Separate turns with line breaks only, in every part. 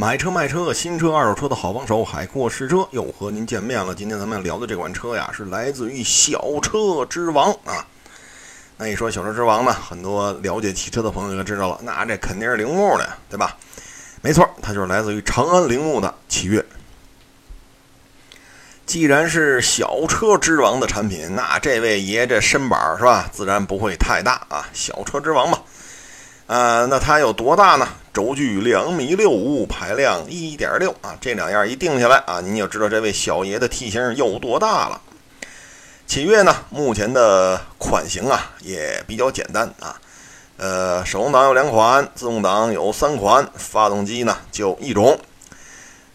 买车卖车，新车二手车的好帮手，海阔试车又和您见面了。今天咱们聊的这款车呀，是来自于小车之王啊。那一说小车之王呢，很多了解汽车的朋友就知道了，那这肯定是铃木的，对吧？没错，它就是来自于长安铃木的启悦。既然是小车之王的产品，那这位爷这身板是吧，自然不会太大啊。小车之王嘛。呃，那它有多大呢？轴距两米六五，排量一点六啊，这两样一定下来啊，您就知道这位小爷的体型有多大了。启悦呢，目前的款型啊也比较简单啊，呃，手动挡有两款，自动挡有三款，发动机呢就一种。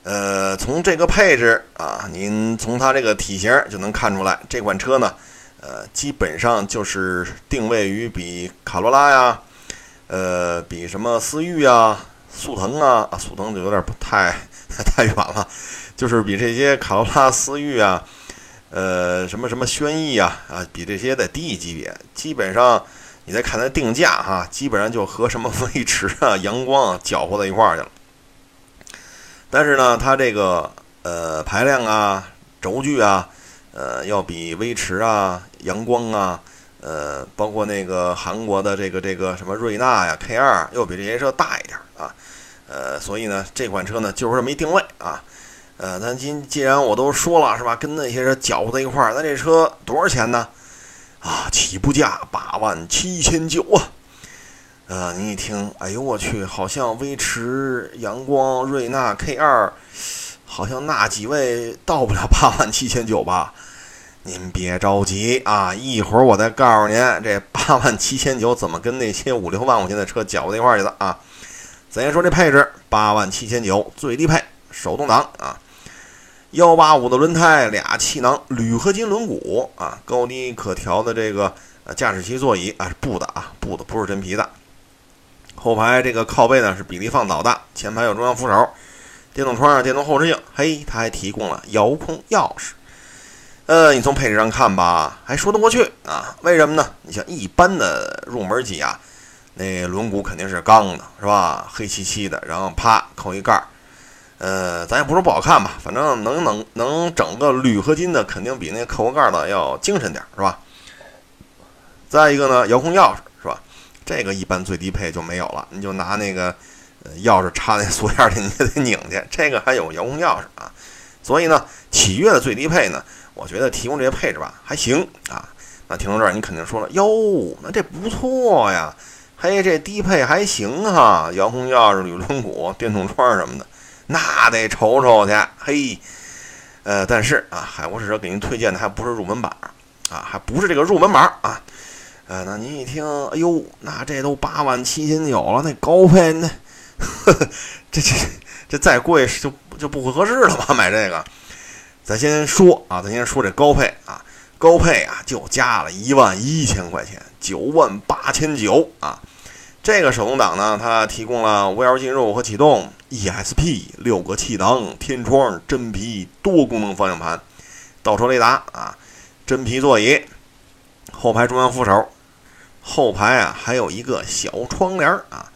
呃，从这个配置啊，您从它这个体型就能看出来，这款车呢，呃，基本上就是定位于比卡罗拉呀。呃，比什么思域啊、速腾啊啊，速腾就有点不太 太远了，就是比这些卡罗拉、思域啊，呃，什么什么轩逸啊啊，比这些得低一级别。基本上你再看它定价哈，基本上就和什么威驰啊、阳光搅和在一块儿去了。但是呢，它这个呃排量啊、轴距啊，呃，要比威驰啊、阳光啊。呃，包括那个韩国的这个这个什么瑞纳呀，K 二又比这些车大一点啊，呃，所以呢，这款车呢就是这么一定位啊，呃，那今既然我都说了是吧，跟那些车搅和在一块儿，那这车多少钱呢？啊，起步价八万七千九啊，呃，你一听，哎呦我去，好像威驰、阳光、瑞纳 K 二，好像那几位到不了八万七千九吧？您别着急啊，一会儿我再告诉您这八万七千九怎么跟那些五六万块钱的车搅和一块儿去的啊。咱先说这配置，八万七千九最低配，手动挡啊，幺八五的轮胎，俩气囊，铝合金轮毂啊，高低可调的这个驾驶席座椅啊，是布的啊，布的不是真皮的。后排这个靠背呢是比例放倒的，前排有中央扶手，电动窗、电动后视镜，嘿，它还提供了遥控钥匙。呃，你从配置上看吧，还说得过去啊？为什么呢？你像一般的入门级啊，那轮毂肯定是钢的，是吧？黑漆漆的，然后啪扣一盖儿，呃，咱也不说不好看吧，反正能能能整个铝合金的，肯定比那扣个盖的要精神点儿，是吧？再一个呢，遥控钥匙是吧？这个一般最低配就没有了，你就拿那个呃钥匙插那锁链里，你也得拧去，这个还有遥控钥匙啊。所以呢，启悦的最低配呢。我觉得提供这些配置吧还行啊。那听到这儿，你肯定说了哟，那这不错呀。嘿，这低配还行哈，遥控钥匙、铝轮毂、电动窗什么的，那得瞅瞅去。嘿，呃，但是啊，海沃试车给您推荐的还不是入门版啊，还不是这个入门版啊。呃，那您一听，哎呦，那这都八万七千九了，那高配那，这这这再贵就就不合适了吧？买这个。咱先说啊，咱先说这高配啊，高配啊就加了一万一千块钱，九万八千九啊。这个手动挡呢，它提供了无钥匙进入和启动，ESP 六个气囊，天窗，真皮多功能方向盘，倒车雷达啊，真皮座椅，后排中央扶手，后排啊还有一个小窗帘啊。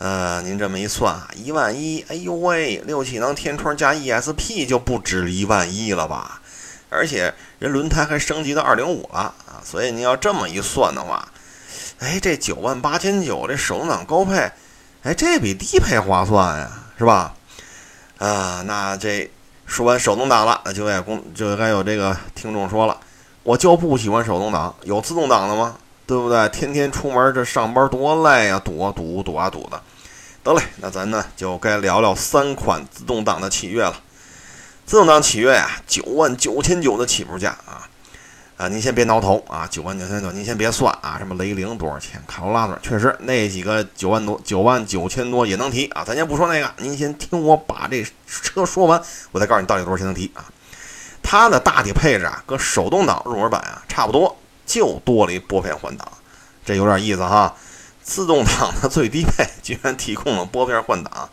呃，您这么一算啊，一万一，哎呦喂，六气囊天窗加 ESP 就不止一万一了吧？而且人轮胎还升级到二零五了啊，所以您要这么一算的话，哎，这九万八千九这手动挡高配，哎，这比低配划算呀，是吧？啊，那这说完手动挡了，那就该公就该有这个听众说了，我就不喜欢手动挡，有自动挡的吗？对不对？天天出门这上班多累呀，堵啊堵堵啊堵的。得嘞，那咱呢就该聊聊三款自动挡的启悦了。自动挡启悦呀，九万九千九的起步价啊啊！您先别挠头啊，九万九千九，您先别算啊，什么雷凌多少钱，卡罗拉多少，确实那几个九万多、九万九千多也能提啊。咱先不说那个，您先听我把这车说完，我再告诉你到底多少钱能提啊。它的大体配置啊，跟手动挡入门版啊差不多。就多了一拨片换挡，这有点意思哈。自动挡的最低配居然提供了拨片换挡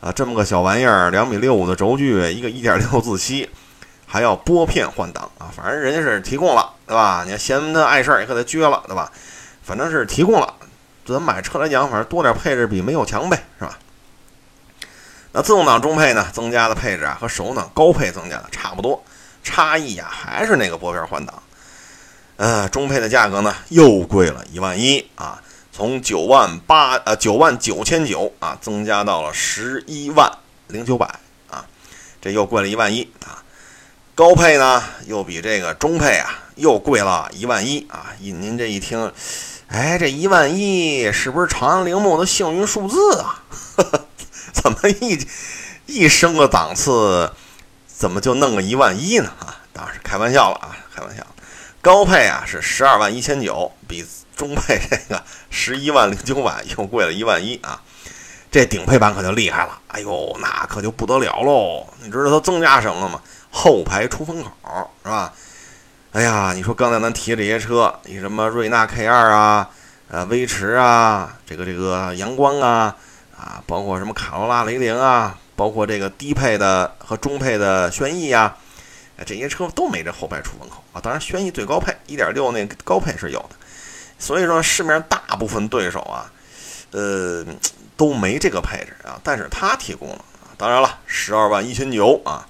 啊，这么个小玩意儿，两米六五的轴距，一个一点六自吸，还要拨片换挡啊。反正人家是提供了，对吧？你要嫌它碍事儿，也给它撅了，对吧？反正是提供了。咱买车来讲，反正多点配置比没有强呗，是吧？那自动挡中配呢，增加的配置啊和手动挡高配增加的差不多，差异啊还是那个拨片换挡。呃，中配的价格呢又贵了一万一啊，从九万八呃九万九千九啊增加到了十一万零九百啊，这又贵了一万一啊。高配呢又比这个中配啊又贵了一万一啊。您这一听，哎，这一万一是不是长安铃木的幸运数字啊？怎么一一升个档次，怎么就弄个一万一呢？啊，当然是开玩笑了啊，开玩笑。高配啊是十二万一千九，比中配这个十一万零九百又贵了一万一啊。这顶配版可就厉害了，哎呦，那可就不得了喽！你知道它增加什么了吗？后排出风口是吧？哎呀，你说刚才咱提这些车，你什么瑞纳 K 二啊，呃，威驰啊，这个这个阳光啊。啊，包括什么卡罗拉雷凌啊，包括这个低配的和中配的轩逸呀，这些车都没这后排出风口啊。当然，轩逸最高配1.6那高配是有的，所以说市面上大部分对手啊，呃，都没这个配置啊。但是它提供了。当然了，十二万一千九啊。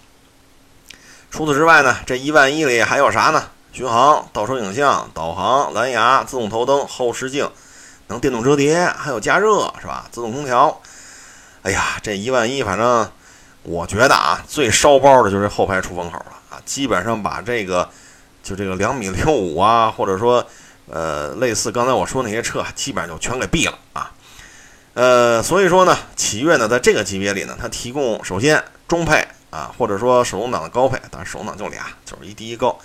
除此之外呢，这一万一里还有啥呢？巡航、倒车影像、导航、蓝牙、自动头灯、后视镜。能电动折叠，还有加热，是吧？自动空调。哎呀，这一万一，反正我觉得啊，最烧包的就是后排出风口了啊！基本上把这个，就这个两米六五啊，或者说呃类似刚才我说那些车，基本上就全给毙了啊。呃，所以说呢，启悦呢在这个级别里呢，它提供首先中配啊，或者说手动挡的高配，当然手动挡就俩，就是一低一高。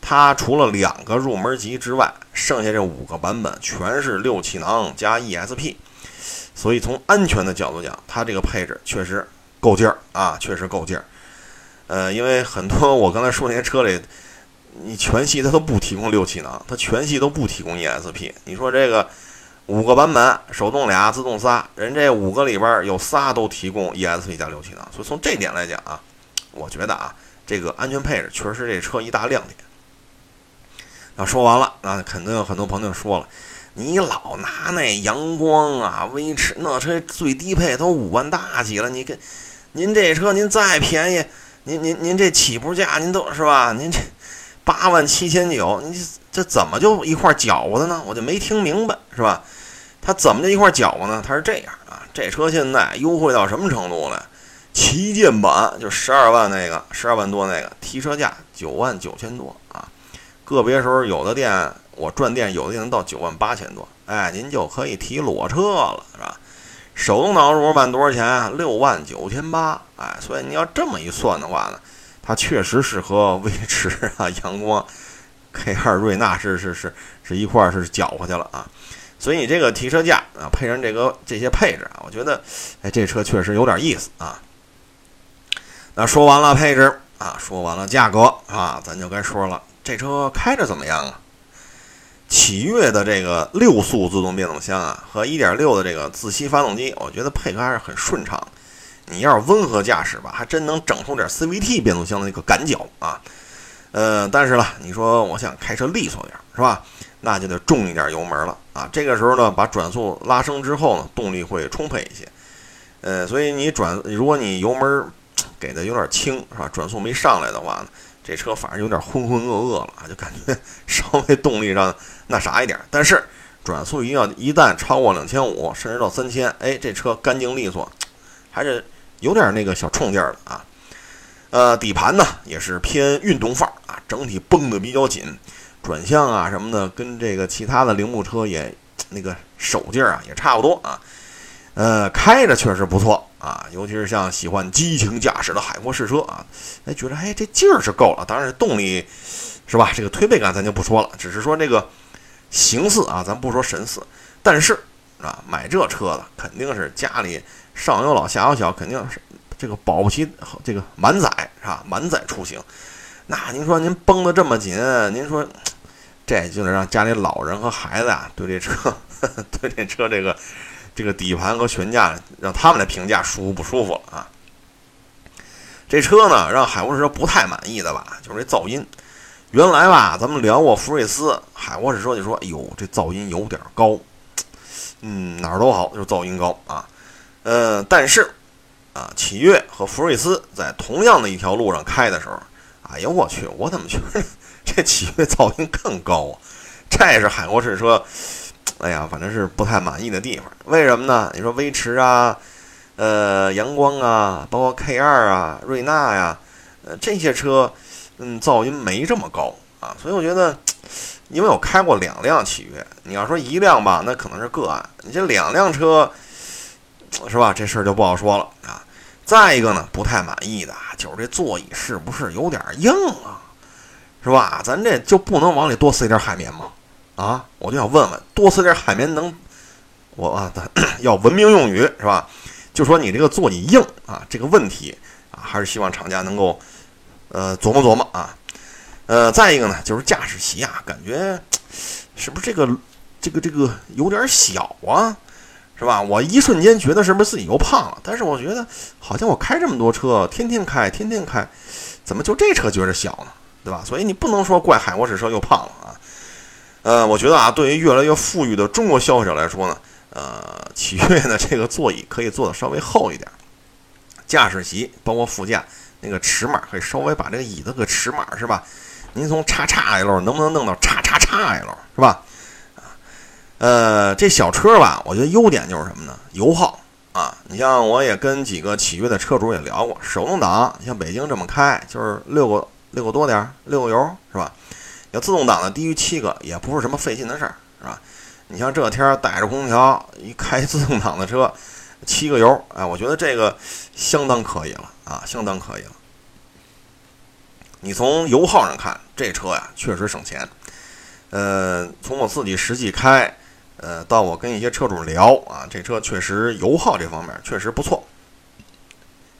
它除了两个入门级之外，剩下这五个版本全是六气囊加 ESP，所以从安全的角度讲，它这个配置确实够劲儿啊，确实够劲儿。呃，因为很多我刚才说那些车里，你全系它都不提供六气囊，它全系都不提供 ESP。你说这个五个版本，手动俩，自动仨，人这五个里边有仨都提供 ESP 加六气囊，所以从这点来讲啊，我觉得啊，这个安全配置确实是这车一大亮点。那说完了，那肯定有很多朋友说了，你老拿那阳光啊、威驰那车最低配都五万大几了，你跟您这车您再便宜，您您您这起步价您都是吧？您这八万七千九，你这怎么就一块搅和的呢？我就没听明白，是吧？他怎么就一块搅和呢？他是这样啊，这车现在优惠到什么程度了？旗舰版就十二万那个，十二万多那个，提车价九万九千多啊。个别时候有的店我转店，有的店能到九万八千多，哎，您就可以提裸车了，是吧？手动挡入门版多少钱？六万九千八，哎，所以你要这么一算的话呢，它确实是和威驰啊、阳光、K2、瑞纳是是是是一块儿是搅和去了啊。所以你这个提车价啊，配上这个这些配置啊，我觉得，哎，这车确实有点意思啊。那说完了配置啊，说完了价格啊，咱就该说了。这车开着怎么样啊？启悦的这个六速自动变速箱啊，和1.6的这个自吸发动机，我觉得配合还是很顺畅。你要是温和驾驶吧，还真能整出点 CVT 变速箱的那个感脚啊。呃，但是呢，你说我想开车利索点，是吧？那就得重一点油门了啊。这个时候呢，把转速拉升之后呢，动力会充沛一些。呃，所以你转，如果你油门 给的有点轻，是吧？转速没上来的话呢？这车反而有点浑浑噩噩了啊，就感觉 稍微动力上那啥一点，但是转速一定要一旦超过两千五，甚至到三千，哎，这车干净利索，还是有点那个小冲劲儿了啊。呃，底盘呢也是偏运动范儿啊，整体绷得比较紧，转向啊什么的跟这个其他的铃木车也那个手劲儿啊也差不多啊。呃，开着确实不错啊，尤其是像喜欢激情驾驶的海阔试车啊，哎，觉得哎这劲儿是够了，当然动力是吧？这个推背感咱就不说了，只是说这个形似啊，咱不说神似，但是啊，买这车的肯定是家里上有老下有小，肯定是这个保不齐这个满载是吧？满载出行，那您说您绷得这么紧，您说这就得让家里老人和孩子啊对这车 对这车这个。这个底盘和悬架让他们来评价舒服不舒服啊？这车呢，让海沃士车不太满意的吧，就是这噪音。原来吧，咱们聊过福睿斯，海沃士车就说：“哎呦，这噪音有点高。”嗯，哪儿都好，就是噪音高啊。呃，但是啊，启悦和福睿斯在同样的一条路上开的时候，哎呦我去，我怎么觉得这启悦噪音更高啊？这是海阔试车，哎呀，反正是不太满意的地方。为什么呢？你说威驰啊，呃，阳光啊，包括 K2 啊，瑞纳呀，呃，这些车，嗯，噪音没这么高啊。所以我觉得，因为我开过两辆启悦，你要说一辆吧，那可能是个案。你这两辆车。是吧？这事儿就不好说了啊。再一个呢，不太满意的就是这座椅是不是有点硬啊？是吧？咱这就不能往里多塞点海绵吗？啊，我就想问问，多塞点海绵能？我啊，要文明用语是吧？就说你这个座椅硬啊，这个问题啊，还是希望厂家能够呃琢磨琢磨啊。呃，再一个呢，就是驾驶席啊，感觉 是不是这个这个这个有点小啊？是吧？我一瞬间觉得是不是自己又胖了？但是我觉得好像我开这么多车，天天开，天天开，怎么就这车觉着小呢？对吧？所以你不能说怪海沃士车又胖了啊。呃，我觉得啊，对于越来越富裕的中国消费者来说呢，呃，启悦的这个座椅可以做的稍微厚一点，驾驶席包括副驾那个尺码可以稍微把这个椅子个尺码是吧？您从叉叉 L 能不能弄到叉叉叉 L 是吧？呃，这小车吧，我觉得优点就是什么呢？油耗啊！你像我也跟几个启悦的车主也聊过，手动挡，像北京这么开，就是六个六个多点儿，六个油是吧？要自动挡的低于七个，也不是什么费劲的事儿，是吧？你像这天带着空调一开自动挡的车，七个油，哎，我觉得这个相当可以了啊，相当可以了。你从油耗上看，这车呀确实省钱。呃，从我自己实际开。呃，到我跟一些车主聊啊，这车确实油耗这方面确实不错，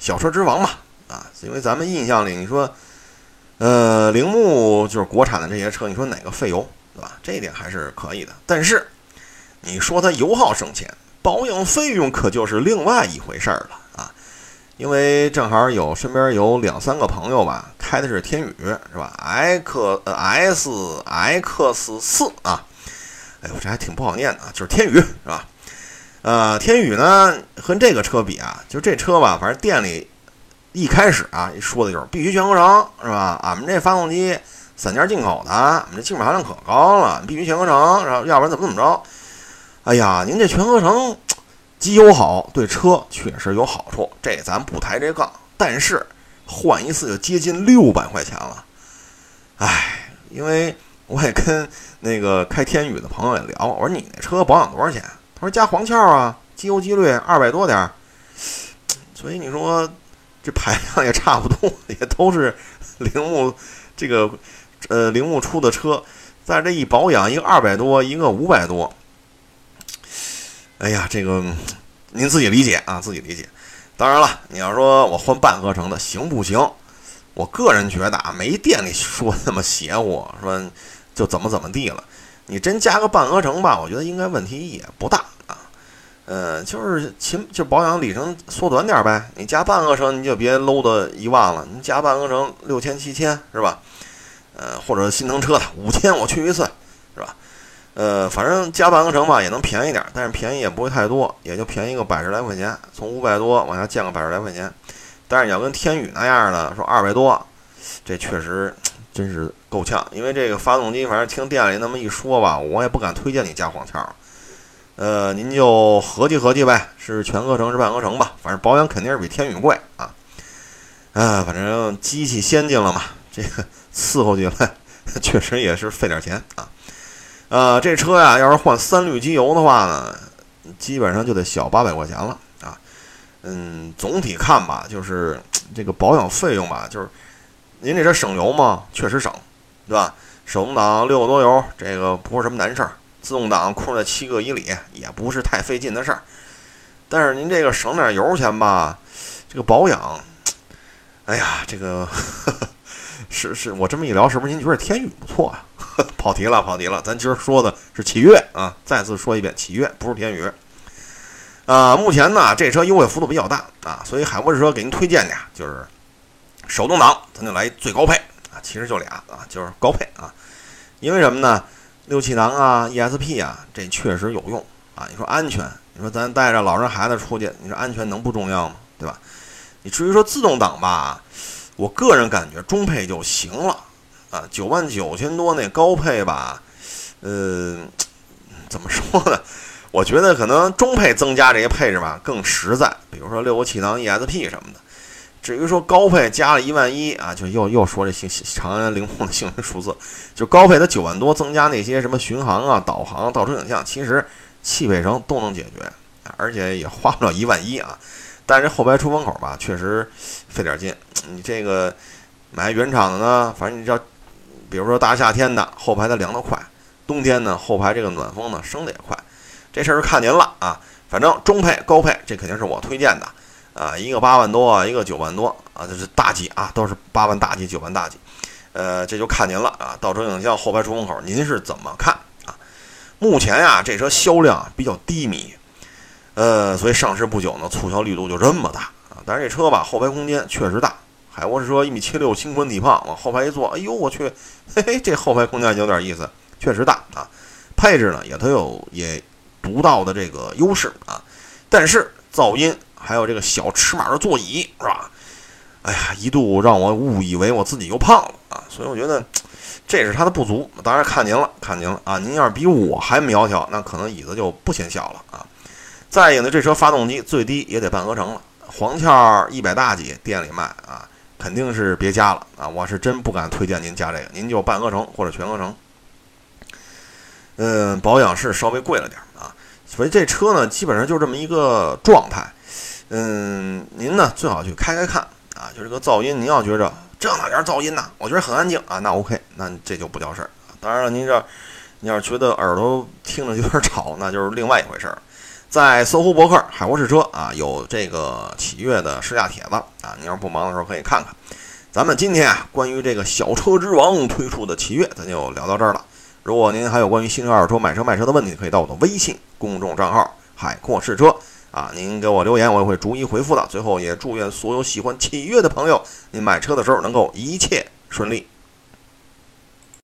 小车之王嘛啊，因为咱们印象里你说，呃，铃木就是国产的这些车，你说哪个费油对吧？这一点还是可以的。但是你说它油耗省钱，保养费用可就是另外一回事儿了啊。因为正好有身边有两三个朋友吧，开的是天宇是吧？X S X 四啊。哎我，这还挺不好念的啊，就是天宇是吧？呃，天宇呢和这个车比啊，就这车吧，反正店里一开始啊说的就是必须全合成是吧？俺们这发动机三件进口的，俺们这气门含量可高了，必须全合成，然后要不然怎么怎么着？哎呀，您这全合成机油好，对车确实有好处，这咱不抬这杠。但是换一次就接近六百块钱了，哎，因为。我也跟那个开天宇的朋友也聊，我说你那车保养多少钱？他说加黄壳啊，机油机滤二百多点儿。所以你说这排量也差不多，也都是铃木这个呃铃木出的车，在这一保养，一个二百多，一个五百多。哎呀，这个您自己理解啊，自己理解。当然了，你要说我换半合成的行不行？我个人觉得啊，没店里说那么邪乎，说。就怎么怎么地了，你真加个半合成吧，我觉得应该问题也不大啊。呃，就是勤就保养里程缩短点呗。你加半合成你就别搂到一万了，你加半合成六千七千是吧？呃，或者心疼车的五千我去一次是吧？呃，反正加半合成吧也能便宜点，但是便宜也不会太多，也就便宜个百十来块钱，从五百多往下降个百十来块钱。但是你要跟天宇那样的说二百多，这确实。真是够呛，因为这个发动机，反正听店里那么一说吧，我也不敢推荐你加黄壳。呃，您就合计合计呗，是全合成是半合成吧？反正保养肯定是比天宇贵啊。啊，反正机器先进了嘛，这个伺候起来 确实也是费点钱啊。呃，这车呀，要是换三滤机油的话呢，基本上就得小八百块钱了啊。嗯，总体看吧，就是这个保养费用吧，就是。您这车省油吗？确实省，对吧？手动挡六个多油，这个不是什么难事儿。自动挡控制在七个以里，也不是太费劲的事儿。但是您这个省点油钱吧，这个保养，哎呀，这个 是是我这么一聊，是不是您觉得天宇不错啊？跑题了，跑题了。咱今儿说的是启悦啊，再次说一遍，启悦不是天宇。啊，目前呢，这车优惠幅度比较大啊，所以海博士车给您推荐的呀，就是。手动挡，咱就来最高配啊，其实就俩啊，就是高配啊。因为什么呢？六气囊啊，ESP 啊，这确实有用啊。你说安全，你说咱带着老人孩子出去，你说安全能不重要吗？对吧？你至于说自动挡吧，我个人感觉中配就行了啊，九万九千多那高配吧，呃，怎么说呢？我觉得可能中配增加这些配置吧更实在，比如说六个气囊 ESP 什么的。至于说高配加了一万一啊，就又又说这幸长安铃木的幸运数字，就高配的九万多增加那些什么巡航啊、导航、倒车影像，其实汽配城都能解决，而且也花不了一万一啊。但是后排出风口吧，确实费点劲。你这个买原厂的呢，反正你知道，比如说大夏天的后排它凉得快，冬天呢后排这个暖风呢升得也快。这事儿看您了啊，反正中配、高配这肯定是我推荐的。啊，一个八万多，一个九万多啊，这是大几啊，都是八万大几、九万大几呃，这就看您了啊。倒车影像、后排出风口，您是怎么看啊？目前呀，这车销量比较低迷，呃，所以上市不久呢，促销力度就这么大啊。但是这车吧，后排空间确实大，海沃士车一米七六，轻宽体胖，往后排一坐，哎呦我去，嘿嘿，这后排空间有点意思，确实大啊。配置呢也都有也独到的这个优势啊，但是噪音。还有这个小尺码的座椅是吧？哎呀，一度让我误以为我自己又胖了啊！所以我觉得这是它的不足。当然看您了，看您了啊！您要是比我还苗条，那可能椅子就不显小了啊。再有呢，这车发动机最低也得半合成了，黄壳一百大几店里卖啊，肯定是别加了啊！我是真不敢推荐您加这个，您就半合成或者全合成。嗯，保养是稍微贵了点啊，所以这车呢，基本上就这么一个状态。嗯，您呢最好去开开看啊，就这个噪音，您要觉着这哪点噪音呢？我觉得很安静啊，那 OK，那这就不叫事儿当然了，您这你要是觉得耳朵听着有点吵，那就是另外一回事儿。在搜狐博客海阔试车啊，有这个启悦的试驾帖子啊，您要是不忙的时候可以看看。咱们今天啊，关于这个小车之王推出的启悦，咱就聊到这儿了。如果您还有关于新车、二手车、买车卖车的问题，可以到我的微信公众账号海阔试车。啊，您给我留言，我也会逐一回复的。最后，也祝愿所有喜欢启悦的朋友，您买车的时候能够一切顺利。